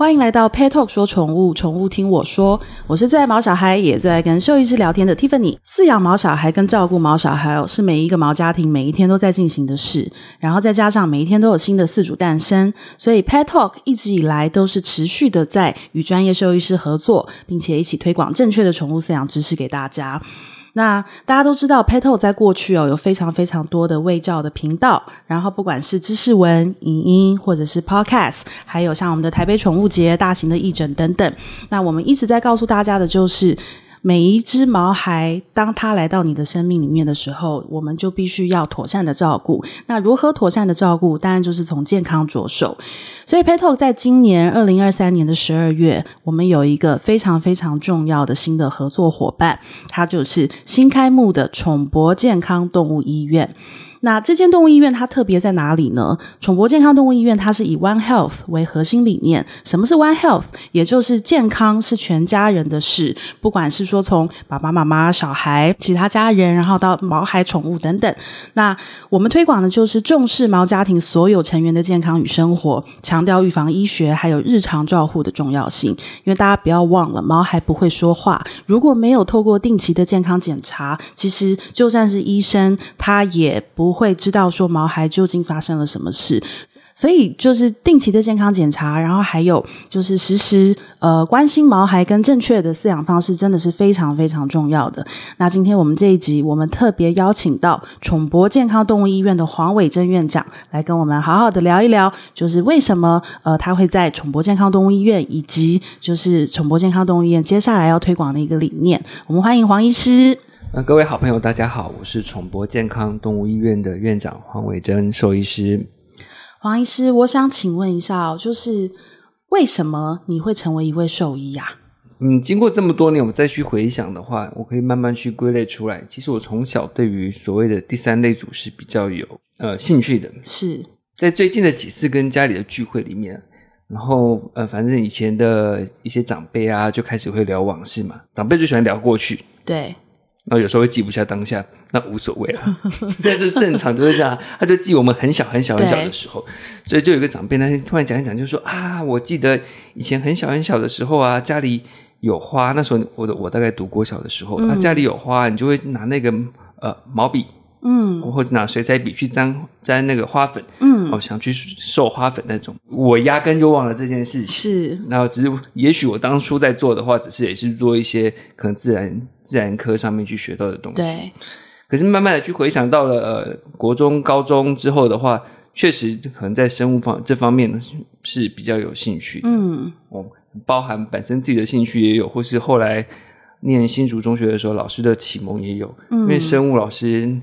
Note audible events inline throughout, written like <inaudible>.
欢迎来到 Pet Talk 说宠物，宠物听我说。我是最爱毛小孩，也最爱跟兽医师聊天的 Tiffany。饲养毛小孩跟照顾毛小孩哦，是每一个毛家庭每一天都在进行的事。然后再加上每一天都有新的饲主诞生，所以 Pet Talk 一直以来都是持续的在与专业兽医师合作，并且一起推广正确的宠物饲养知识给大家。那大家都知道，Petal 在过去哦有非常非常多的卫教的频道，然后不管是知识文、影音，或者是 Podcast，还有像我们的台北宠物节、大型的义诊等等。那我们一直在告诉大家的就是。每一只毛孩，当它来到你的生命里面的时候，我们就必须要妥善的照顾。那如何妥善的照顾？当然就是从健康着手。所以 p e t o 在今年二零二三年的十二月，我们有一个非常非常重要的新的合作伙伴，它就是新开幕的宠博健康动物医院。那这间动物医院它特别在哪里呢？宠博健康动物医院它是以 One Health 为核心理念。什么是 One Health？也就是健康是全家人的事，不管是说从爸爸妈妈、小孩、其他家人，然后到毛孩、宠物等等。那我们推广的就是重视毛家庭所有成员的健康与生活，强调预防医学还有日常照护的重要性。因为大家不要忘了，毛孩不会说话，如果没有透过定期的健康检查，其实就算是医生，他也不。不会知道说毛孩究竟发生了什么事，所以就是定期的健康检查，然后还有就是时时呃关心毛孩跟正确的饲养方式，真的是非常非常重要的。那今天我们这一集，我们特别邀请到宠博健康动物医院的黄伟珍院长来跟我们好好的聊一聊，就是为什么呃他会在宠博健康动物医院，以及就是宠博健康动物医院接下来要推广的一个理念。我们欢迎黄医师。呃，各位好朋友，大家好，我是宠博健康动物医院的院长黄伟珍兽医师。黄医师，我想请问一下，就是为什么你会成为一位兽医呀？嗯，经过这么多年，我再去回想的话，我可以慢慢去归类出来。其实我从小对于所谓的第三类组是比较有呃兴趣的。是在最近的几次跟家里的聚会里面，然后呃，反正以前的一些长辈啊，就开始会聊往事嘛。长辈就喜欢聊过去。对。然后有时候会记不下当下，那无所谓啊，<laughs> 那就是正常，就是这样。他就记我们很小很小很小的时候，所以就有一个长辈那天突然讲一讲，就说啊，我记得以前很小很小的时候啊，家里有花。那时候我的我大概读国小的时候，那、嗯、家里有花，你就会拿那个呃毛笔。嗯，或者拿水彩笔去沾沾那个花粉，嗯，哦，想去授花粉那种，我压根就忘了这件事情。是，然后只是也许我当初在做的话，只是也是做一些可能自然自然科上面去学到的东西。对。可是慢慢的去回想到了呃国中高中之后的话，确实可能在生物方这方面是比较有兴趣。嗯，哦，包含本身自己的兴趣也有，或是后来念新竹中学的时候，老师的启蒙也有。嗯，因为生物老师。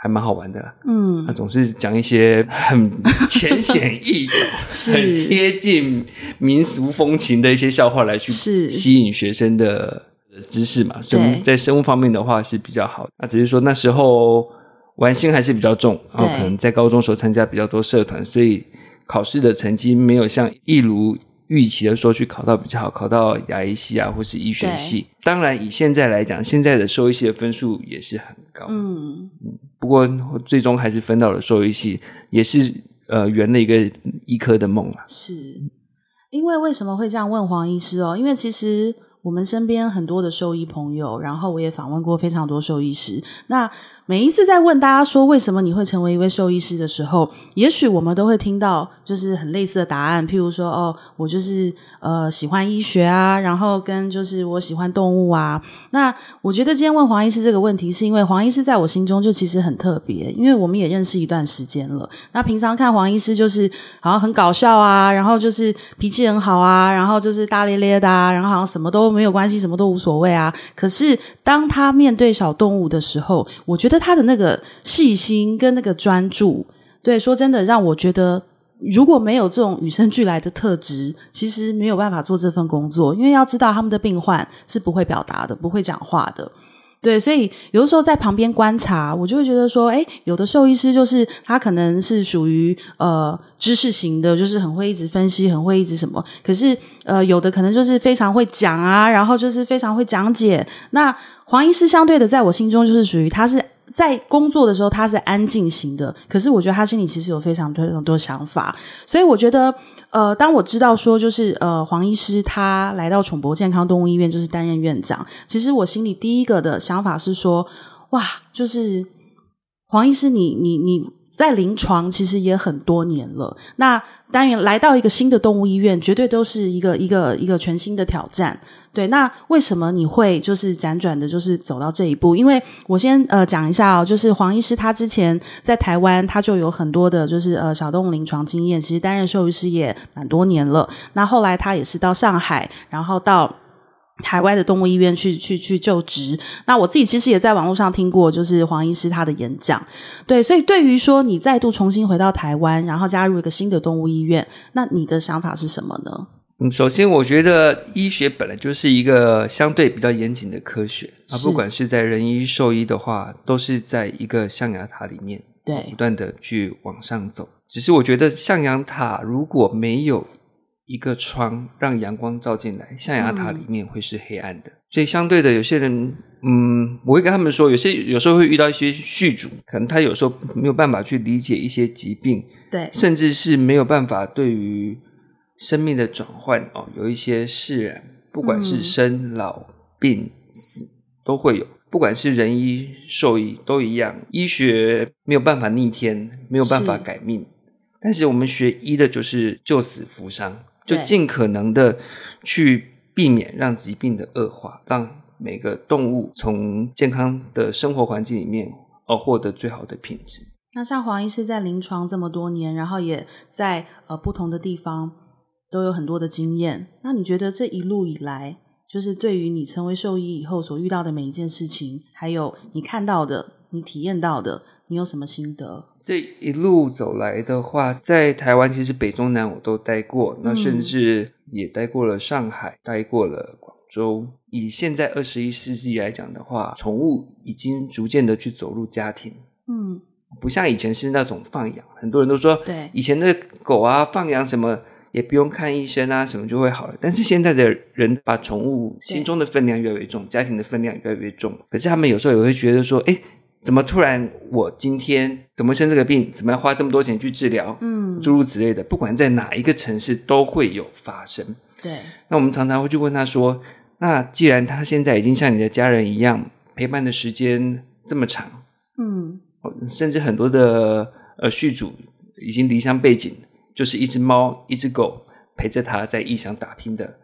还蛮好玩的，嗯，他总是讲一些很 <laughs> 浅显易懂、很贴近民俗风情的一些笑话来去吸引学生的知识嘛。所以在生物方面的话是比较好的。那只是说那时候玩心还是比较重，然后可能在高中时候参加比较多社团，所以考试的成绩没有像一如预期的说去考到比较好，考到牙医系啊，或是医学系。当然，以现在来讲，现在的兽医系的分数也是很高。嗯嗯，不过最终还是分到了兽医系，也是呃圆了一个医科的梦啊。是，因为为什么会这样问黄医师哦？因为其实我们身边很多的兽医朋友，然后我也访问过非常多兽医师。那每一次在问大家说为什么你会成为一位兽医师的时候，也许我们都会听到就是很类似的答案，譬如说哦，我就是呃喜欢医学啊，然后跟就是我喜欢动物啊。那我觉得今天问黄医师这个问题，是因为黄医师在我心中就其实很特别，因为我们也认识一段时间了。那平常看黄医师就是好像很搞笑啊，然后就是脾气很好啊，然后就是大咧咧的啊，然后好像什么都没有关系，什么都无所谓啊。可是当他面对小动物的时候，我觉得。他的那个细心跟那个专注，对，说真的，让我觉得如果没有这种与生俱来的特质，其实没有办法做这份工作。因为要知道，他们的病患是不会表达的，不会讲话的，对，所以有的时候在旁边观察，我就会觉得说，诶，有的兽医师就是他可能是属于呃知识型的，就是很会一直分析，很会一直什么，可是呃有的可能就是非常会讲啊，然后就是非常会讲解。那黄医师相对的，在我心中就是属于他是。在工作的时候他是安静型的，可是我觉得他心里其实有非常多非常多想法，所以我觉得，呃，当我知道说就是呃黄医师他来到宠博健康动物医院就是担任院长，其实我心里第一个的想法是说，哇，就是黄医师你你你。在临床其实也很多年了，那当然来到一个新的动物医院，绝对都是一个一个一个全新的挑战。对，那为什么你会就是辗转的，就是走到这一步？因为我先呃讲一下哦，就是黄医师他之前在台湾，他就有很多的就是呃小动物临床经验，其实担任兽医师也蛮多年了。那后来他也是到上海，然后到。台湾的动物医院去去去就职，那我自己其实也在网络上听过，就是黄医师他的演讲，对，所以对于说你再度重新回到台湾，然后加入一个新的动物医院，那你的想法是什么呢？嗯，首先我觉得医学本来就是一个相对比较严谨的科学，啊，不管是在人医兽医的话，都是在一个象牙塔里面，对，不断的去往上走。只是我觉得象牙塔如果没有一个窗让阳光照进来，象牙塔里面会是黑暗的。嗯、所以相对的，有些人，嗯，我会跟他们说，有些有时候会遇到一些续主，可能他有时候没有办法去理解一些疾病，对，甚至是没有办法对于生命的转换哦，有一些释然，不管是生、嗯、老、病、死。都会有，不管是人医、兽医都一样，医学没有办法逆天，没有办法改命，但是我们学医的就是救死扶伤。就尽可能的去避免让疾病的恶化，让每个动物从健康的生活环境里面而获得最好的品质。那像黄医师在临床这么多年，然后也在呃不同的地方都有很多的经验。那你觉得这一路以来，就是对于你成为兽医以后所遇到的每一件事情，还有你看到的、你体验到的，你有什么心得？这一路走来的话，在台湾其实北中南我都待过，那甚至也待过了上海，嗯、待过了广州。以现在二十一世纪来讲的话，宠物已经逐渐的去走入家庭，嗯，不像以前是那种放养。很多人都说，对，以前的狗啊放养什么也不用看医生啊，什么就会好了。但是现在的人把宠物心中的分量越来越重，家庭的分量越来越重。可是他们有时候也会觉得说，哎。怎么突然我今天怎么生这个病？怎么要花这么多钱去治疗？嗯，诸如此类的，不管在哪一个城市都会有发生。对，那我们常常会去问他说：“那既然他现在已经像你的家人一样陪伴的时间这么长，嗯，甚至很多的呃续主已经离乡背井，就是一只猫一只狗陪着他在异乡打拼的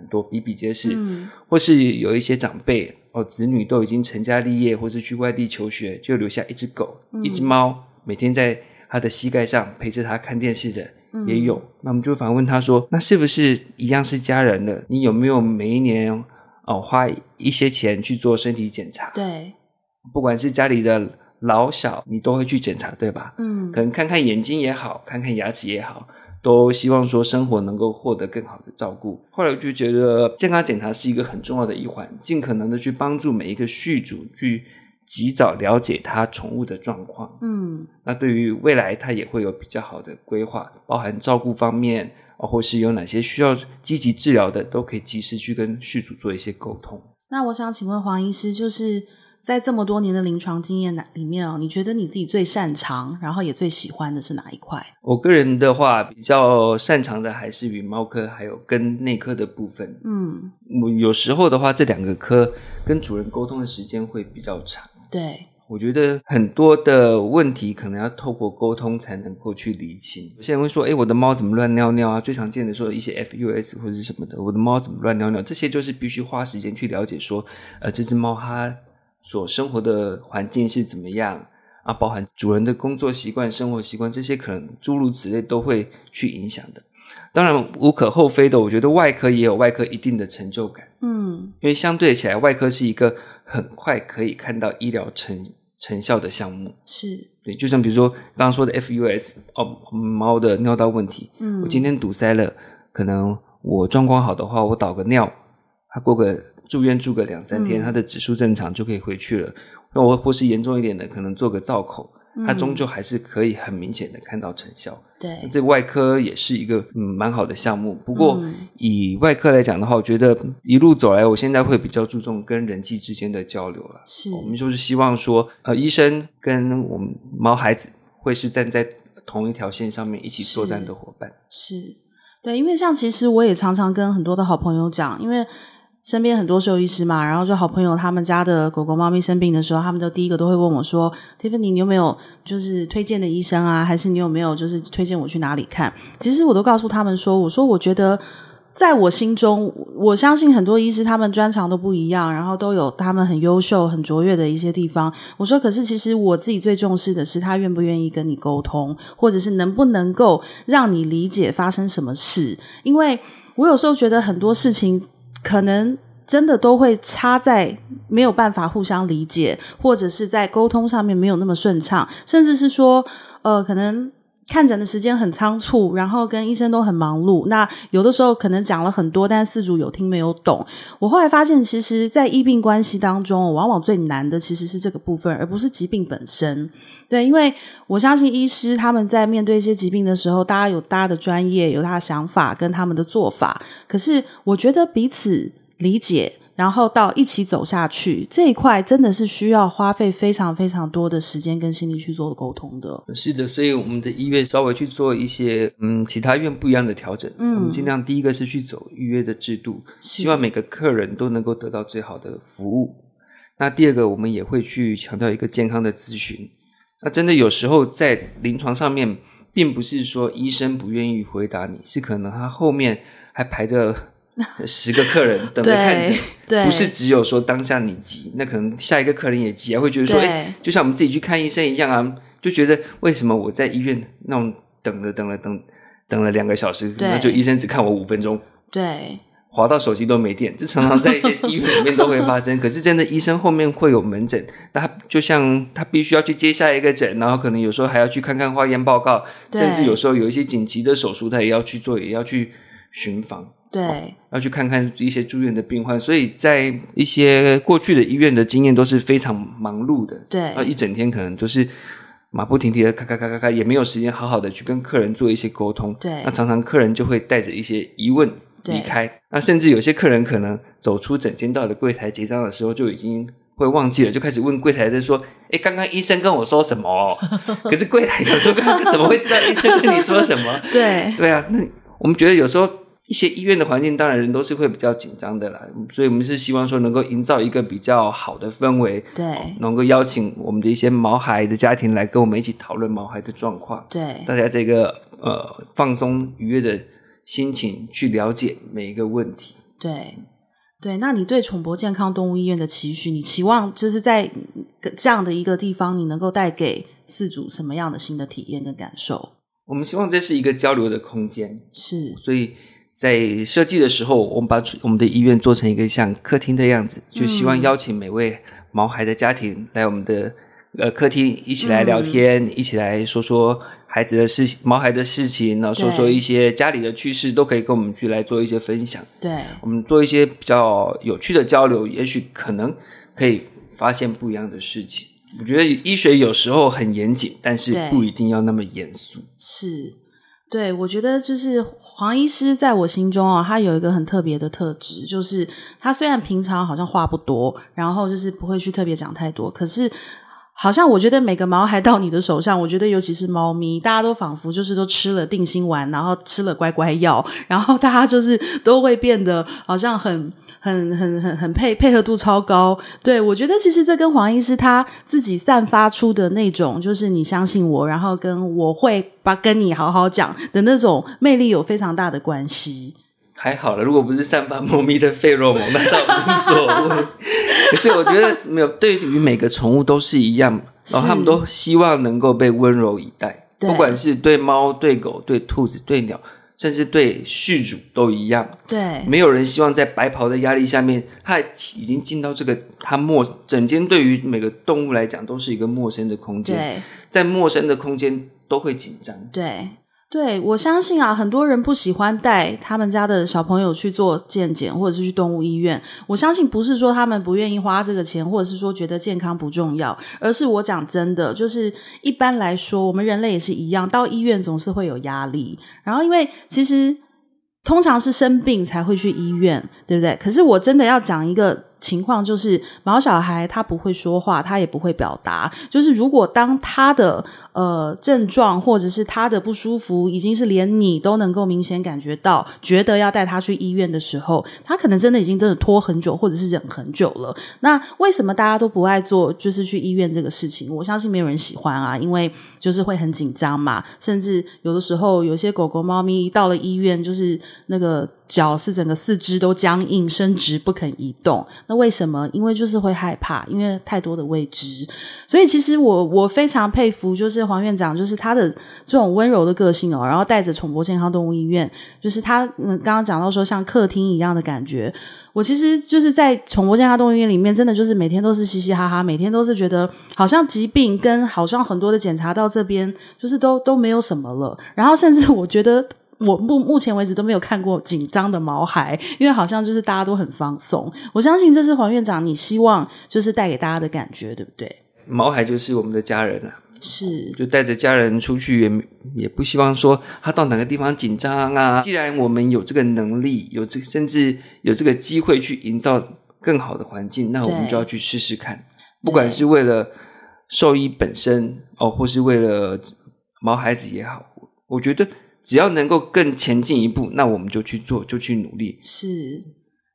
很多比比皆是，嗯，或是有一些长辈。”哦，子女都已经成家立业，或是去外地求学，就留下一只狗、嗯、一只猫，每天在他的膝盖上陪着他看电视的也有。嗯、那我们就反问他说：“那是不是一样是家人的？你有没有每一年哦花一些钱去做身体检查？对，不管是家里的老小，你都会去检查，对吧？嗯，可能看看眼睛也好，看看牙齿也好。”都希望说生活能够获得更好的照顾。后来我就觉得健康检查是一个很重要的一环，尽可能的去帮助每一个续主去及早了解他宠物的状况。嗯，那对于未来他也会有比较好的规划，包含照顾方面，或是有哪些需要积极治疗的，都可以及时去跟续主做一些沟通。那我想请问黄医师，就是。在这么多年的临床经验里面哦，你觉得你自己最擅长，然后也最喜欢的是哪一块？我个人的话，比较擅长的还是与猫科还有跟内科的部分。嗯，我有时候的话，这两个科跟主人沟通的时间会比较长。对，我觉得很多的问题可能要透过沟通才能够去厘清。有些人会说：“诶，我的猫怎么乱尿尿啊？”最常见的说一些 FUS 或者是什么的，我的猫怎么乱尿尿？这些就是必须花时间去了解，说，呃，这只猫它。所生活的环境是怎么样啊？包含主人的工作习惯、生活习惯，这些可能诸如此类都会去影响的。当然无可厚非的，我觉得外科也有外科一定的成就感。嗯，因为相对起来，外科是一个很快可以看到医疗成成效的项目。是，对，就像比如说刚刚说的 FUS 哦，猫的尿道问题，嗯，我今天堵塞了，可能我状况好的话，我导个尿，它过个。住院住个两三天，他的指数正常就可以回去了。那我或是严重一点的，可能做个造口，它终究还是可以很明显的看到成效。对，这外科也是一个嗯蛮好的项目。不过以外科来讲的话，我觉得一路走来，我现在会比较注重跟人际之间的交流了。是，我们就是希望说，呃，医生跟我们毛孩子会是站在同一条线上面一起作战的伙伴。是，是对，因为像其实我也常常跟很多的好朋友讲，因为。身边很多兽医师嘛，然后就好朋友他们家的狗狗、猫咪生病的时候，他们都第一个都会问我说：“Tiffany，你有没有就是推荐的医生啊？还是你有没有就是推荐我去哪里看？”其实我都告诉他们说：“我说我觉得，在我心中，我相信很多医师他们专长都不一样，然后都有他们很优秀、很卓越的一些地方。我说，可是其实我自己最重视的是他愿不愿意跟你沟通，或者是能不能够让你理解发生什么事。因为我有时候觉得很多事情。”可能真的都会差在没有办法互相理解，或者是在沟通上面没有那么顺畅，甚至是说，呃，可能看诊的时间很仓促，然后跟医生都很忙碌。那有的时候可能讲了很多，但四主有听没有懂。我后来发现，其实，在医病关系当中，往往最难的其实是这个部分，而不是疾病本身。对，因为我相信医师他们在面对一些疾病的时候，大家有大家的专业，有他的想法跟他们的做法。可是我觉得彼此理解，然后到一起走下去这一块，真的是需要花费非常非常多的时间跟心力去做沟通的。是的，所以我们的医院稍微去做一些嗯其他医院不一样的调整。嗯，我们尽量第一个是去走预约的制度，希望每个客人都能够得到最好的服务。那第二个，我们也会去强调一个健康的咨询。那真的有时候在临床上面，并不是说医生不愿意回答你，是可能他后面还排着十个客人等着看诊，对，不是只有说当下你急，那可能下一个客人也急啊，会觉得说，哎，就像我们自己去看医生一样啊，就觉得为什么我在医院那种等了等了等等了两个小时，那就医生只看我五分钟，对。滑到手机都没电，这常常在一些医院里面都会发生。可是真的，医生后面会有门诊，那他就像他必须要去接下一个诊，然后可能有时候还要去看看化验报告，甚至有时候有一些紧急的手术，他也要去做，也要去巡房，对、哦，要去看看一些住院的病患。所以在一些过去的医院的经验都是非常忙碌的，对，啊，一整天可能都是马不停蹄的咔咔咔咔咔，也没有时间好好的去跟客人做一些沟通，对，那常常客人就会带着一些疑问。离开，那甚至有些客人可能走出整间到的柜台结账的时候，就已经会忘记了，就开始问柜台在说：“哎，刚刚医生跟我说什么？” <laughs> 可是柜台有时候 <laughs> 怎么会知道医生跟你说什么？对对啊，那我们觉得有时候一些医院的环境，当然人都是会比较紧张的啦，所以我们是希望说能够营造一个比较好的氛围，对，能够邀请我们的一些毛孩的家庭来跟我们一起讨论毛孩的状况，对，大家这个呃放松愉悦的。心情去了解每一个问题。对，对，那你对宠博健康动物医院的期许，你期望就是在这样的一个地方，你能够带给饲主什么样的新的体验跟感受？我们希望这是一个交流的空间，是。所以在设计的时候，我们把我们的医院做成一个像客厅的样子，就希望邀请每位毛孩的家庭来我们的呃客厅一起来聊天，嗯、一起来说说。孩子的事情，毛孩的事情，然后说说一些家里的趣事，都可以跟我们去来做一些分享。对，我们做一些比较有趣的交流，也许可能可以发现不一样的事情。我觉得医学有时候很严谨，但是不一定要那么严肃。是，对，我觉得就是黄医师在我心中啊，他有一个很特别的特质，就是他虽然平常好像话不多，然后就是不会去特别讲太多，可是。好像我觉得每个毛孩到你的手上，我觉得尤其是猫咪，大家都仿佛就是都吃了定心丸，然后吃了乖乖药，然后大家就是都会变得好像很 <laughs> 很很很很配配合度超高。对，我觉得其实这跟黄医师他自己散发出的那种，就是你相信我，然后跟我会把跟你好好讲的那种魅力有非常大的关系。还好了，如果不是散发猫咪的费洛蒙，那倒无所谓。<laughs> <laughs> 可是我觉得没有，对于每个宠物都是一样，然后他们都希望能够被温柔以待，不管是对猫、对狗、对兔子、对鸟，甚至对续主都一样。对，没有人希望在白袍的压力下面，他已经进到这个他陌整间，对于每个动物来讲都是一个陌生的空间。对，在陌生的空间都会紧张。对。对，我相信啊，很多人不喜欢带他们家的小朋友去做健检，或者是去动物医院。我相信不是说他们不愿意花这个钱，或者是说觉得健康不重要，而是我讲真的，就是一般来说，我们人类也是一样，到医院总是会有压力。然后，因为其实通常是生病才会去医院，对不对？可是我真的要讲一个。情况就是，毛小孩他不会说话，他也不会表达。就是如果当他的呃症状或者是他的不舒服，已经是连你都能够明显感觉到，觉得要带他去医院的时候，他可能真的已经真的拖很久，或者是忍很久了。那为什么大家都不爱做，就是去医院这个事情？我相信没有人喜欢啊，因为就是会很紧张嘛。甚至有的时候，有些狗狗、猫咪到了医院，就是那个。脚是整个四肢都僵硬伸直不肯移动，那为什么？因为就是会害怕，因为太多的未知。所以其实我我非常佩服，就是黄院长，就是他的这种温柔的个性哦，然后带着宠博健康动物医院，就是他嗯刚刚讲到说像客厅一样的感觉。我其实就是在宠博健康动物医院里面，真的就是每天都是嘻嘻哈哈，每天都是觉得好像疾病跟好像很多的检查到这边，就是都都没有什么了。然后甚至我觉得。我目目前为止都没有看过紧张的毛孩，因为好像就是大家都很放松。我相信这是黄院长你希望就是带给大家的感觉，对不对？毛孩就是我们的家人啊，是，就带着家人出去也也不希望说他到哪个地方紧张啊。既然我们有这个能力，有这甚至有这个机会去营造更好的环境，那我们就要去试试看。不管是为了兽医本身哦，或是为了毛孩子也好，我觉得。只要能够更前进一步，那我们就去做，就去努力。是，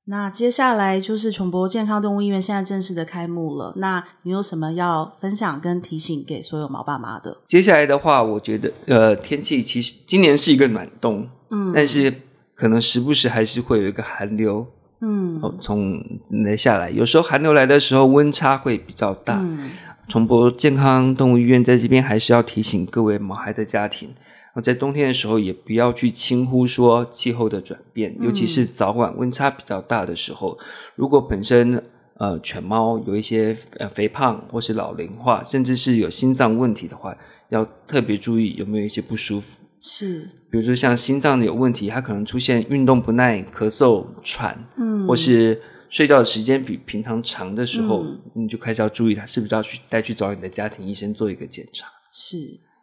那接下来就是宠博健康动物医院现在正式的开幕了。那你有什么要分享跟提醒给所有毛爸妈的？接下来的话，我觉得呃，天气其实今年是一个暖冬，嗯，但是可能时不时还是会有一个寒流，嗯，从来下来，有时候寒流来的时候温差会比较大。嗯，崇博健康动物医院在这边还是要提醒各位毛孩的家庭。在冬天的时候，也不要去轻忽说气候的转变，尤其是早晚温差比较大的时候。嗯、如果本身呃犬猫有一些呃肥胖或是老龄化，甚至是有心脏问题的话，要特别注意有没有一些不舒服。是，比如说像心脏有问题，它可能出现运动不耐、咳嗽、喘，嗯，或是睡觉的时间比平常长的时候，嗯、你就开始要注意它是不是要去带去找你的家庭医生做一个检查。是。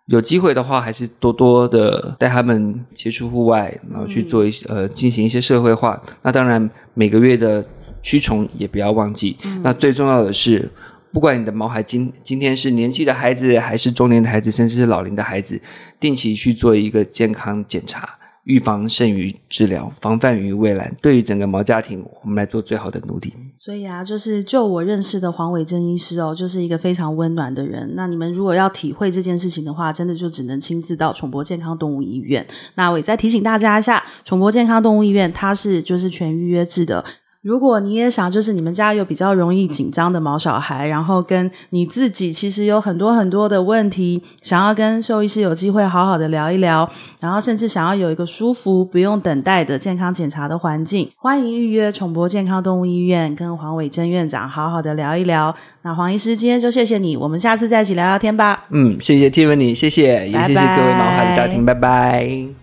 有机会的话，还是多多的带他们接触户外，然后去做一些、嗯、呃进行一些社会化。那当然，每个月的驱虫也不要忘记。嗯、那最重要的是，不管你的毛孩今今天是年轻的孩子，还是中年的孩子，甚至是老龄的孩子，定期去做一个健康检查。预防胜于治疗，防范于未然。对于整个毛家庭，我们来做最好的努力。所以啊，就是就我认识的黄伟珍医师哦，就是一个非常温暖的人。那你们如果要体会这件事情的话，真的就只能亲自到宠博健康动物医院。那我也再提醒大家一下，宠博健康动物医院它是就是全预约制的。如果你也想，就是你们家有比较容易紧张的毛小孩，然后跟你自己其实有很多很多的问题，想要跟兽医师有机会好好的聊一聊，然后甚至想要有一个舒服、不用等待的健康检查的环境，欢迎预约宠博健康动物医院，跟黄伟珍院长好好的聊一聊。那黄医师今天就谢谢你，我们下次再一起聊聊天吧。嗯，谢谢 Tiffany，谢谢，也谢谢各位毛孩的家庭，拜拜。拜拜。